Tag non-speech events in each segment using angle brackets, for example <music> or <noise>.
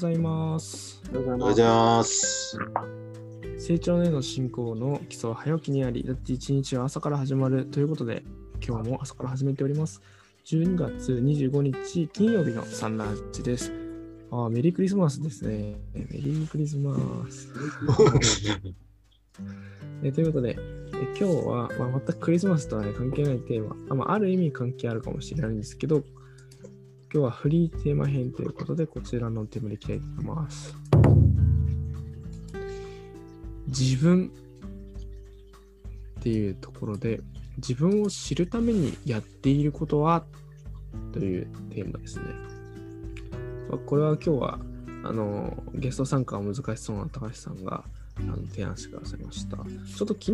ざいます。おはようございます。成長への進行の基礎は早起きにあり、だって一日は朝から始まるということで、今日も朝から始めております。12月25日金曜日のサンラッチです。あーメリークリスマスですね。メリークリスマス。え <laughs> ということで、え今日は、まあ、全くクリスマスとは、ね、関係ないテーマ、あまあ、ある意味関係あるかもしれないんですけど、今日はフリーテーマ編ということで、こちらのテーマでいきたいと思います。自分っていうところで、自分を知るためにやっていることはというテーマですね。まあこれは今日はあのゲスト参加が難しそうな高橋さんがあの提案してくださいました。ちょっと昨日、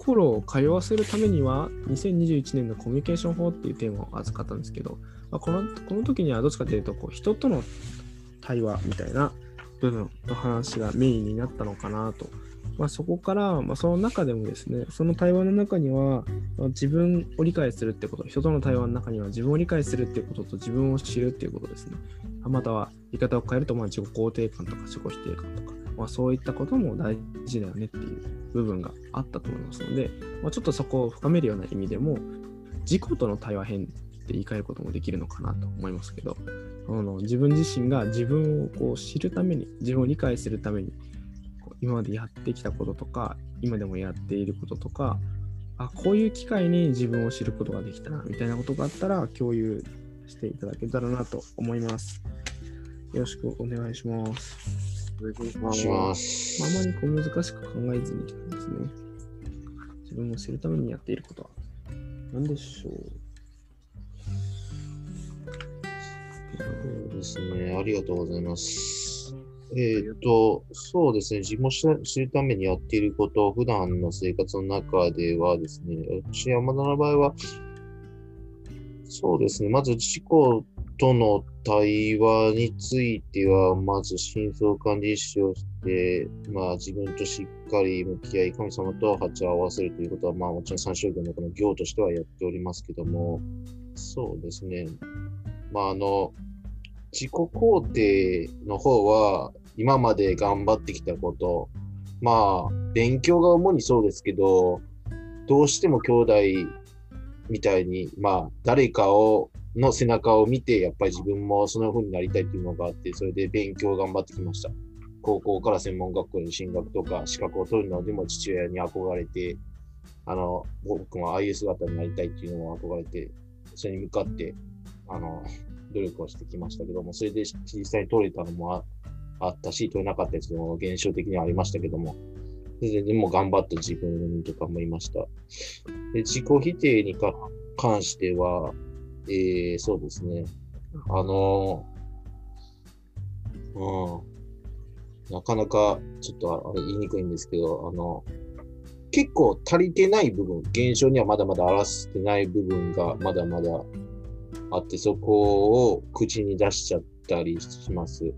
心を通わせるためには2021年のコミュニケーション法っていうテーマを預かったんですけど、まあ、このこの時にはどっちかというとこう人との対話みたいな部分の話がメインになったのかなと。まあ、そこから、まあ、その中でもですね、その対話の中には、自分を理解するってこと、人との対話の中には自分を理解するっていうことと自分を知るっていうことですね。または言い方を変えると、まあ、自己肯定感とか自己否定感とか、まあ、そういったことも大事だよねっていう部分があったと思いますので、まあ、ちょっとそこを深めるような意味でも、自己との対話編って言い換えることもできるのかなと思いますけど、あの自分自身が自分をこう知るために、自分を理解するために、こう今までやってきたこととか、今でもやっていることとか、あこういう機会に自分を知ることができたなみたいなことがあったら共有していただけたらなと思います。よろしくお願いします。お願いしますしまああまりこう難しく考えずにですね、自分を知るためにやっていることは何でしょうそうですね。ありがとうございます。えっ、と、そうですね。自分を知る知るためにやっていること、普段の生活の中ではですね、私、山田の場合は、そうですね。まず、自己との対話については、まず、真相管理師をして、まあ、自分としっかり向き合い、神様と鉢を合わせるということは、まあ、もちろん三宗教のこの行としてはやっておりますけども、そうですね。まあ、あの、自己肯定の方は、今まで頑張ってきたこと、まあ、勉強が主にそうですけど、どうしても兄弟みたいに、まあ、誰かを、の背中を見て、やっぱり自分もその風になりたいっていうのがあって、それで勉強を頑張ってきました。高校から専門学校に進学とか、資格を取るのでも父親に憧れて、あの、僕もああいう姿になりたいっていうのを憧れて、それに向かって、あの、努力をしてきましたけども、それで実際に取れたのもあったし、取れなかったやつも現象的にはありましたけども、ででも頑張った自分とかもいました。で自己否定に関しては、えー、そうですね。あのうん、なかなかちょっとあれ言いにくいんですけど、あの、結構足りてない部分、現象にはまだまだ表してない部分がまだまだあって、そこを口に出しちゃったりします。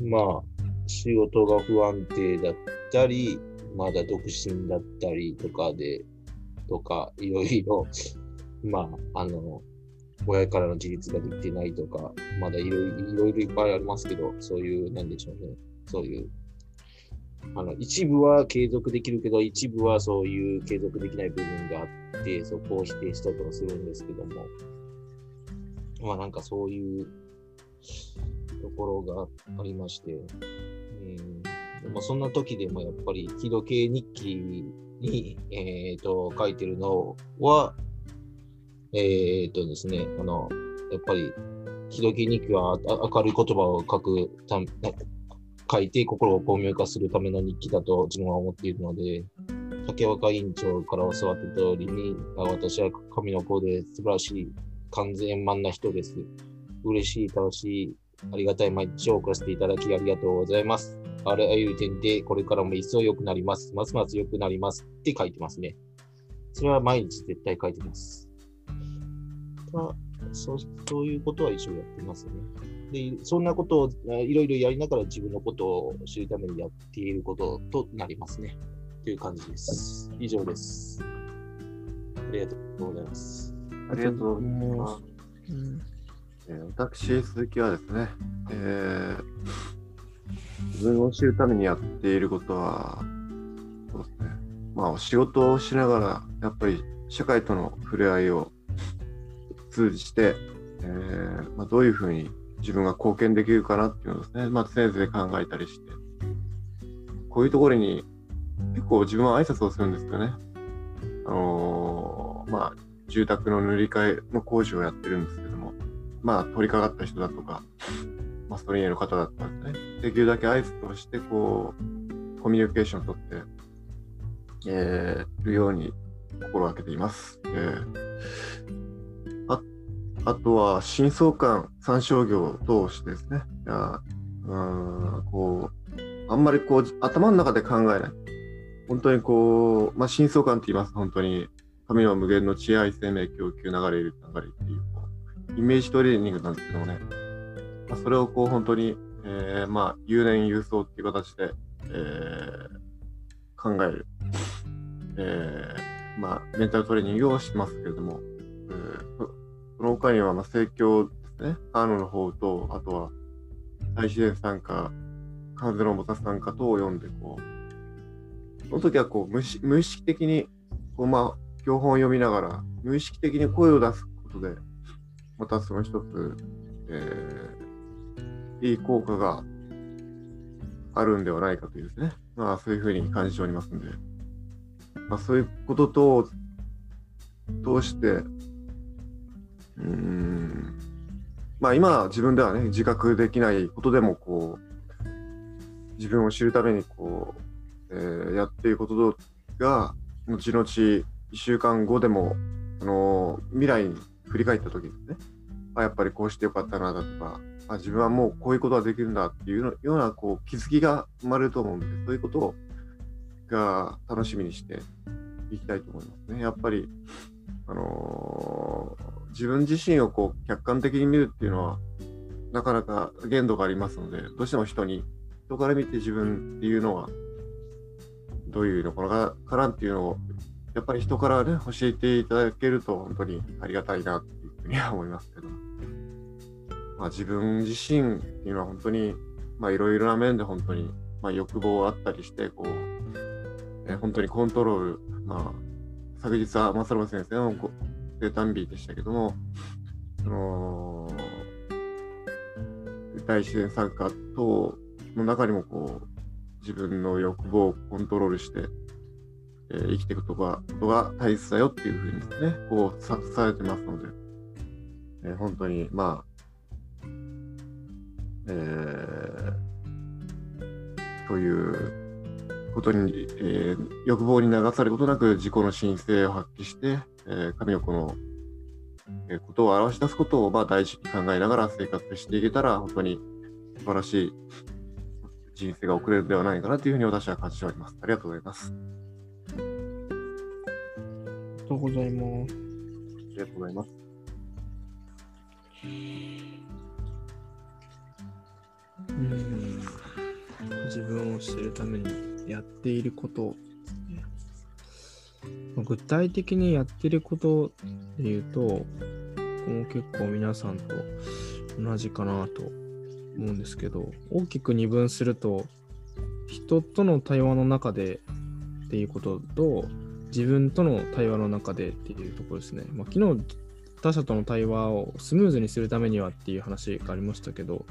まあ、仕事が不安定だったり、まだ独身だったりとかで、とか、いろいろ、まあ、あの、親からの自立ができてないとか、まだいろいろいっぱいありますけど、そういう、なんでしょうね、そういう、あの、一部は継続できるけど、一部はそういう継続できない部分があって、そこを否定したとかするんですけども、まあなんかそういうところがありまして、うん。でもそんな時でもやっぱり、気時計日記に、えっ、と、書いてるのは、えっ、とですね、あの、やっぱり、気時計日記は明るい言葉を書くため、書いて心を巧妙化するための日記だと自分は思っているので、竹若委員長から教わった通りに、私は神の子で素晴らしい、完全円満な人です。嬉しい、楽しい、ありがたい毎日を送らせていただきありがとうございます。あらゆる点でこれからも一層良くなります。ますます良くなりますって書いてますね。それは毎日絶対書いてます。まあ、そうそういうことは一応やってますね。で、そんなことをあいろいろやりながら自分のことを知るためにやっていることとなりますね。という感じです。以上です。ありがとうございます。ありがとうございます。うんえー、私、鈴木はですね、えー、自分を知るためにやっていることは、そうですね、まあ、仕事をしながら、やっぱり社会との触れ合いを通じて、えーまあ、どういうふうに自分が貢献できるかなっていうのをですね、まあ、常々考えたりして、こういうところに結構自分は挨拶をするんですよね。あのー、まあ、住宅の塗り替えの工事をやってるんですけども、まあ、取り掛かった人だとか、マストリーの方だったんですね。できるだけ挨拶をして、こう、コミュニケーションをとって、えー、るように心がけています。えー、あとは、深層感参照業を通してですね、いやうんこう、あんまりこう、頭の中で考えない。本当にこう、まあ、深層感って言います。本当に、神の無限の知愛生命供給流れる流れっていう、こう、イメージトレーニングなんですけどもね、まあ、それをこう、本当に、えー、まあ、有年有層っていう形で、えー、考える。えーまあ、メンタルトレーニングをしますけれども、その他には、まあ、盛況ですね、カーノの方と、あとは、大自然参加、関税のボタ参加等を読んで、こう、その時はこう無無意識的に、こうまあ、教本を読みながら、無意識的に声を出すことで、またその一つ、えー、いい効果があるんではないかというですね、まあそういうふうに感じておりますんで、まあ、そういうことと通して、うん、まあ今自分ではね、自覚できないことでもこう、自分を知るためにこう、えー、やっていることが、後々1週間後でも、あのー、未来に振り返った時にね、あ、やっぱりこうしてよかったなだとか、あ自分はもうこういうことができるんだっていうようなこう気づきが生まれると思うんで、そういうことをが楽しみにしていきたいと思いますね。やっぱり、あのー、自分自身をこう客観的に見るっていうのは、なかなか限度がありますので、どうしても人に、人から見て自分っていうのは、どういうのかなっていうのを、やっぱり人からね、教えていただけると本当にありがたいなっていうふうには思いますけど、まあ自分自身っていうのは本当に、いろいろな面で本当に、まあ欲望あったりして、こう、え本当にコントロール、まあ、昨日は正信先生の生誕日でしたけども、その、大自然参加等の中にもこう、自分の欲望をコントロールして、えー、生きていくことがことが大切だよっていうふうにですね、こう、さされてますので、えー、本当に、まあ、えー、ということに、えー、欲望に流されることなく自己の神聖を発揮して、えー、神の子の、えー、ことを表し出すことを、まあ、大事に考えながら生活していけたら、本当に素晴らしい人生が送れるのではないかなというふうに私は感じております。ありがとうございます。ありがとうございます。ありがとうございます。うん自分を知るためにやっていること具体的にやってることで言うと、ここも結構皆さんと同じかなと思うんですけど、大きく二分すると、人との対話の中でっていうことと、自分との対話の中でっていうところですね。まあ、昨日他者との対話をスムーズにするためにはっていう話がありましたけど、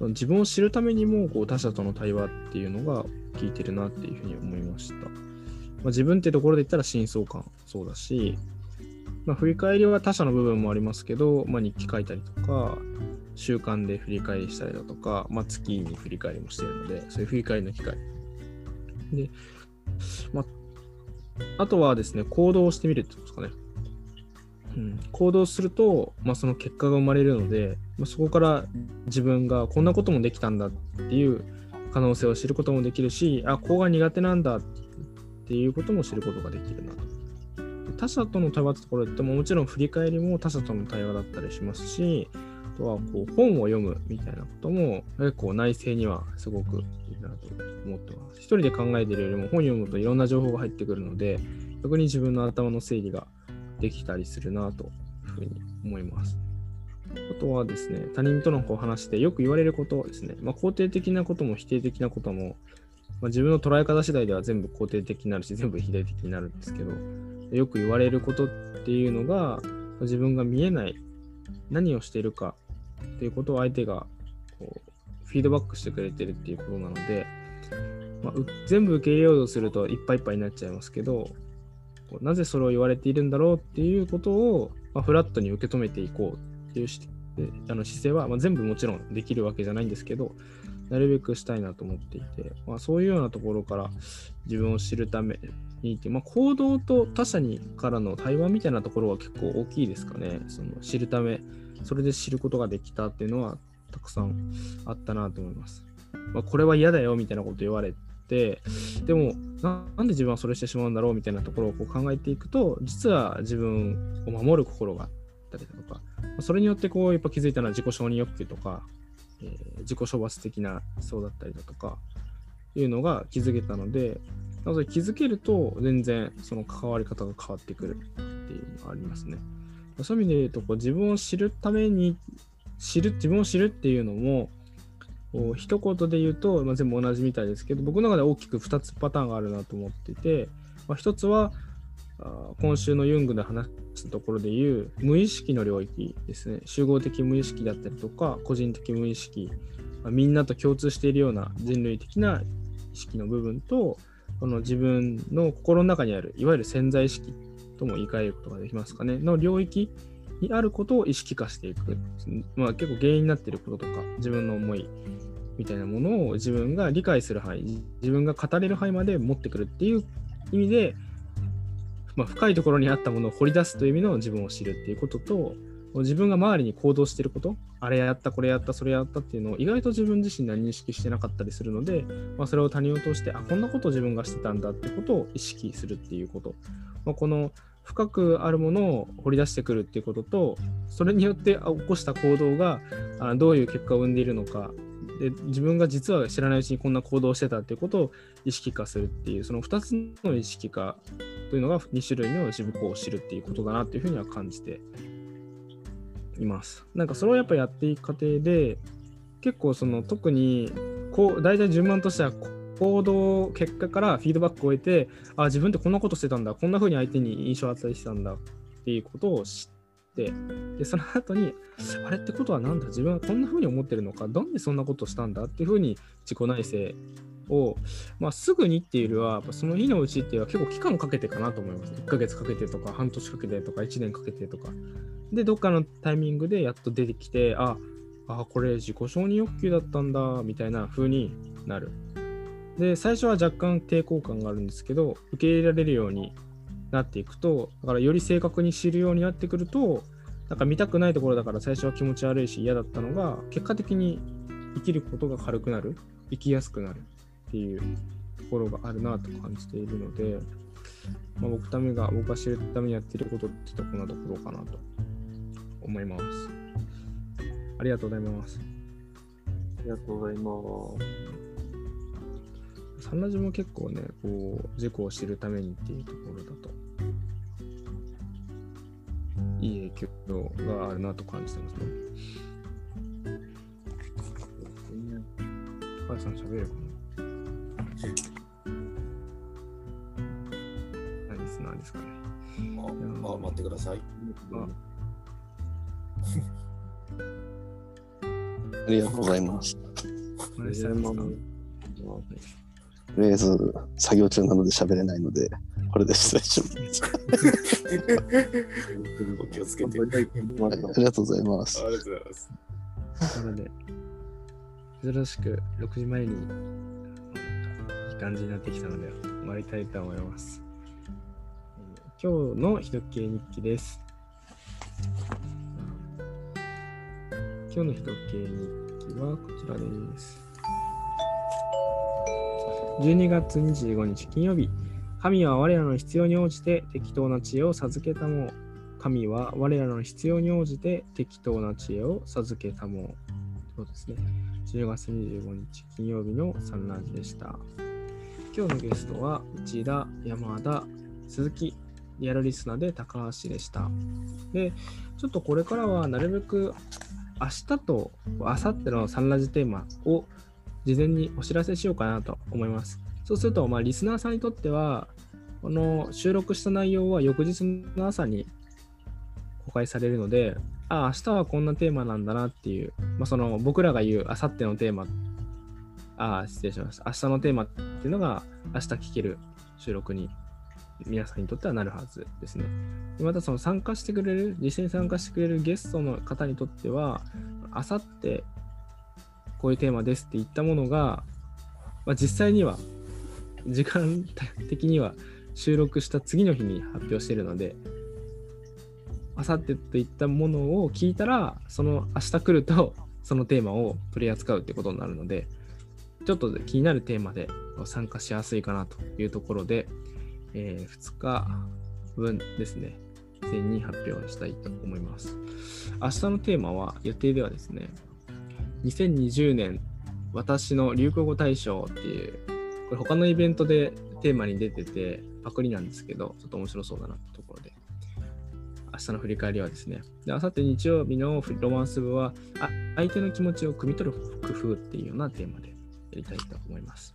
自分を知るためにもこう他者との対話っていうのが効いてるなっていうふうに思いました。まあ、自分っていうところで言ったら真相感そうだし、まあ、振り返りは他者の部分もありますけど、まあ、日記書いたりとか、習慣で振り返りしたりだとか、まあ、月に振り返りもしてるので、そういう振り返りの機会。で、まあ、あとはですね、行動をしてみるってことですかね。うん、行動すると、まあ、その結果が生まれるので、まあ、そこから自分がこんなこともできたんだっていう可能性を知ることもできるし、あ、ここが苦手なんだってていうことも知ることができるなと。他者との対話ってところでももちろん振り返りも他者との対話だったりしますし、あとはこう本を読むみたいなことも結構内政にはすごくいいなと思ってます。一人で考えてるよりも本読むといろんな情報が入ってくるので、逆に自分の頭の整理ができたりするなというふうに思います。あとはですね、他人とのこう話してよく言われることですね、まあ、肯定的なことも否定的なことも、まあ、自分の捉え方次第では全部肯定的になるし、全部否定的になるんですけど、よく言われることっていうのが、自分が見えない、何をしているかっていうことを相手がこうフィードバックしてくれてるっていうことなので、まあ、全部受け入れようとするといっぱいいっぱいになっちゃいますけど、なぜそれを言われているんだろうっていうことを、まあ、フラットに受け止めていこうっていうしあの姿勢は、まあ、全部もちろんできるわけじゃないんですけど、なるべくしたいなと思っていて、まあ、そういうようなところから自分を知るためにまあ、行動と他者にからの対話みたいなところは結構大きいですかね。その知るため、それで知ることができたっていうのはたくさんあったなと思います。まあ、これは嫌だよみたいなこと言われて、でもなんで自分はそれしてしまうんだろうみたいなところをこう考えていくと、実は自分を守る心があったりだとか、それによってこうやっぱ気づいたのは自己承認欲求とか、えー、自己処罰的なそうだったりだとか、いうのが気づけたので、なので気づけると全然その関わり方が変わってくるっていうのがありますね。そういう意味で言うとこう自分を知るために知る自分を知るっていうのもこう一言で言うと、まあ、全部同じみたいですけど僕の中で大きく2つパターンがあるなと思ってて、まあ、1つは今週のユングで話したところで言う無意識の領域ですね。集合的無意識だったりとか個人的無意識、みんなと共通しているような人類的な意識の部分とこの自分の心の中にあるいわゆる潜在意識とも言い換えることができますかね。の領域にあることを意識化していく、まあ、結構原因になっていることとか自分の思いみたいなものを自分が理解する範囲自分が語れる範囲まで持ってくるっていう意味で、まあ、深いところにあったものを掘り出すという意味の自分を知るっていうことと自分が周りに行動してること、あれやった、これやった、それやったっていうのを意外と自分自身では認識してなかったりするので、まあ、それを他人を通して、あ、こんなことを自分がしてたんだってことを意識するっていうこと。まあ、この深くあるものを掘り出してくるっていうことと、それによって起こした行動がどういう結果を生んでいるのかで、自分が実は知らないうちにこんな行動してたっていうことを意識化するっていう、その2つの意識化というのが2種類の自分を知るっていうことだなというふうには感じています。なんかそれをやっぱやっていく過程で、結構その特にこう大体順番としては行動結果からフィードバックを得て、あ、自分ってこんなことしてたんだ、こんな風に相手に印象を与えてたんだっていうことを知って、で、その後に、あれってことはなんだ、自分はこんな風に思ってるのか、なんでそんなことしたんだっていう風に自己内省を、まあ、すぐにっていうよりは、その日のうちっていうのは結構期間をかけてかなと思います。1ヶ月かけてとか、半年かけてとか、1年かけてとか。で、どっかのタイミングでやっと出てきて、あ、あ、これ自己承認欲求だったんだ、みたいな風になる。で、最初は若干抵抗感があるんですけど、受け入れられるようになっていくと、だからより正確に知るようになってくると、なんか見たくないところだから最初は気持ち悪いし嫌だったのが、結果的に生きることが軽くなる、生きやすくなるっていうところがあるなと感じているので、まあ、僕ためが、僕が知るためにやっていることってこんなところかなと思います。ありがとうございます。ありがとうございます。サンラジも結構ね、こう、事故を知るためにっていうところだと、響があるなと感じてますね。高橋さん喋れるかな何リスナーですかね。あ、あ待ってください。あありがとうございます。お願いしますかとりあえず、作業中なので喋れないので、これで失礼します。お気をつけて。はいありがとうございます。ありがとうございます。なので、珍しく6時前にいい感じになってきたので、終わりたいと思います。えー今日のひとっきり日記です。今日のひとっきり日記はこちらです。12月25日金曜日、神は我らの必要に応じて適当な知恵を授けたもう。神は我らの必要に応じて適当な知恵を授けたもう。そうですね。10月25日金曜日のサンラジでした。今日のゲストは内田、山田、鈴木リアルリスナーで高橋でした。で、ちょっとこれからはなるべく明日と明後日のサンラジテーマを事前にお知らせしようかなと思います。そうすると、まあ、リスナーさんにとっては、この収録した内容は翌日の朝に公開されるので、ああ、明日はこんなテーマなんだなっていう、まあ、その僕らが言う明後日のテーマ、あ、失礼しました。明日のテーマっていうのが明日聞ける収録に皆さんにとってはなるはずですね。またその参加してくれる、実際に参加してくれるゲストの方にとっては、あさってこういうテーマですって言ったものが、まあ、実際には時間的には収録した次の日に発表してるので、あさってといったものを聞いたら、その明日来ると、そのテーマを取り扱うってことになるので、ちょっと気になるテーマで参加しやすいかなというところで、えー2日分ですね、事前に発表したいと思います。明日のテーマは、予定ではですね、2020年私の流行語大賞っていう、これ他のイベントでテーマに出てて、パクリなんですけど、ちょっと面白そうだなってところで、明日の振り返りはですね、で、明後日日曜日のロマンス部は、あ相手の気持ちを汲み取る工夫っていうようなテーマでやりたいと思います。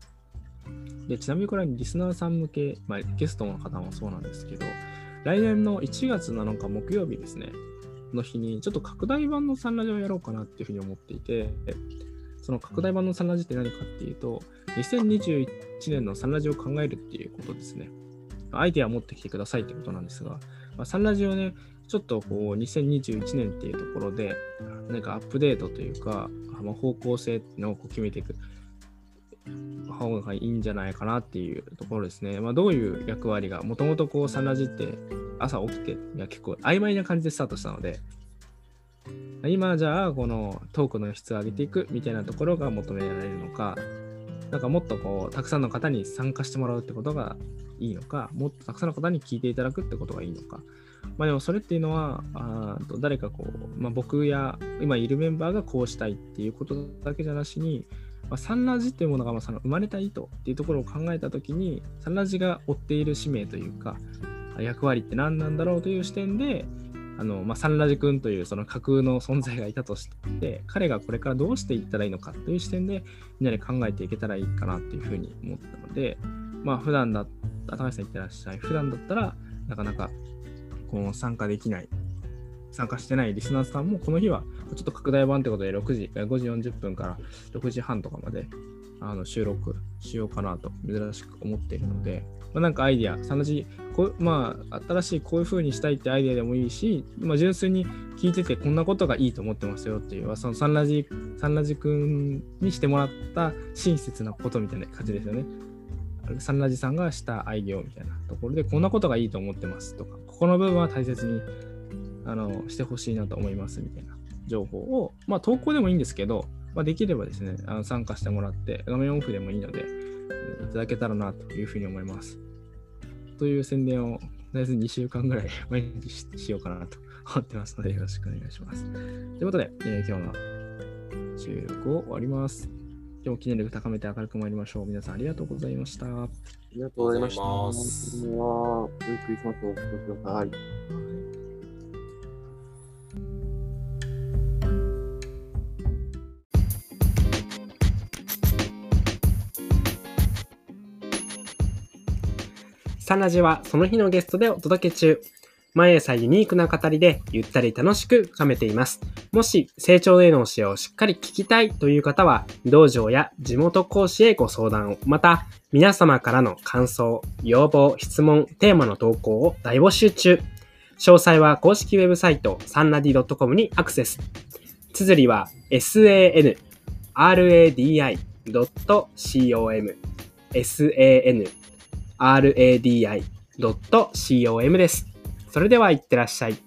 で、ちなみにこれはリスナーさん向け、まあ、ゲストの方もそうなんですけど、来年の1月7日木曜日ですね、の日に、ちょっと拡大版のサンラジをやろうかなっていうふうに思っていて、その拡大版のサンラジって何かっていうと、2021年のサンラジを考えるっていうことですね。アイデアを持ってきてくださいってことなんですが、まあ、サンラジオね、ちょっとこう2021年っていうところで、何かアップデートというか、方向性っていうのをこう決めていく方がいいんじゃないかなっていうところですね。まあ、どういう役割が、もともとこうサンラジって朝起きて、いや結構曖昧な感じでスタートしたので、今じゃあこのトークの質を上げていくみたいなところが求められるのか、なんかもっとこうたくさんの方に参加してもらうってことがいいのか、もっとたくさんの方に聞いていただくってことがいいのか。まあでもそれっていうのは、あと誰かこう、まあ、僕や今いるメンバーがこうしたいっていうことだけじゃなしに、まあ、サンラジっていうものがまあその生まれた意図っていうところを考えたときに、サンラジが追っている使命というか、役割って何なんだろうという視点で、あのまあ、サンラジ君というその架空の存在がいたとして、彼がこれからどうしていったらいいのかという視点で、みんなで考えていけたらいいかなっていうふうに思ったので、まあ普段だ高橋さん言ってらっしゃい、普段だったらなかなかこの参加できない、参加してないリスナーさんもこの日はちょっと拡大版ということで6時、5時40分から6時半とかまであの収録しようかなと珍しく思っているので、まあ、なんかアイディア、サンラジこ、まあ、新しいこういう風にしたいってアイディアでもいいし、まあ、純粋に聞いててこんなことがいいと思ってますよっていう、そのサンラジ、サンラジ君にしてもらった親切なことみたいな感じですよね。サンラジさんがしたアイディアみたいなところで、こんなことがいいと思ってますとか、ここの部分は大切にあのしてほしいなと思いますみたいな情報を、まあ、投稿でもいいんですけど、まあ、できればですね、あの参加してもらって、画面オフでもいいので、いただけたらなというふうに思います。という宣伝を、とりあえず2週間ぐらい <laughs> 毎日ししようかなと思ってますので、よろしくお願いします。ということで、えー今日の収録を終わります。今日も記念力高めて明るく参りましょう。皆さんありがとうございました。ありがとうございました。良いクリスマスをお過ごしください。サンラジはその日のゲストでお届け中。毎朝ユニークな語りでゆったり楽しく深めています。もし成長への教えをしっかり聞きたいという方は、道場や地元講師へご相談を、また皆様からの感想、要望、質問、テーマの投稿を大募集中。詳細は公式ウェブサイトサンラディ .com にアクセス。綴りは sanradi.com sanradi.com radi.com です。それでは行ってらっしゃい。